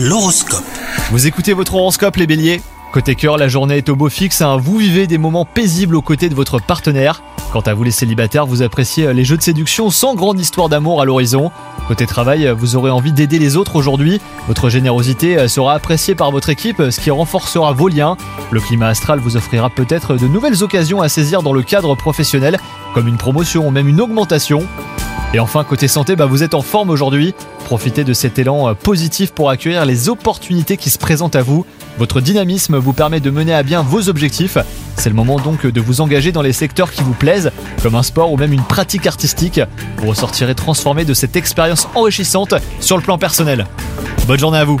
L'horoscope. Vous écoutez votre horoscope les béliers Côté cœur, la journée est au beau fixe, hein. vous vivez des moments paisibles aux côtés de votre partenaire. Quant à vous les célibataires, vous appréciez les jeux de séduction sans grande histoire d'amour à l'horizon. Côté travail, vous aurez envie d'aider les autres aujourd'hui. Votre générosité sera appréciée par votre équipe, ce qui renforcera vos liens. Le climat astral vous offrira peut-être de nouvelles occasions à saisir dans le cadre professionnel, comme une promotion ou même une augmentation. Et enfin, côté santé, bah, vous êtes en forme aujourd'hui. Profitez de cet élan euh, positif pour accueillir les opportunités qui se présentent à vous. Votre dynamisme vous permet de mener à bien vos objectifs. C'est le moment donc de vous engager dans les secteurs qui vous plaisent, comme un sport ou même une pratique artistique. Vous ressortirez transformé de cette expérience enrichissante sur le plan personnel. Bonne journée à vous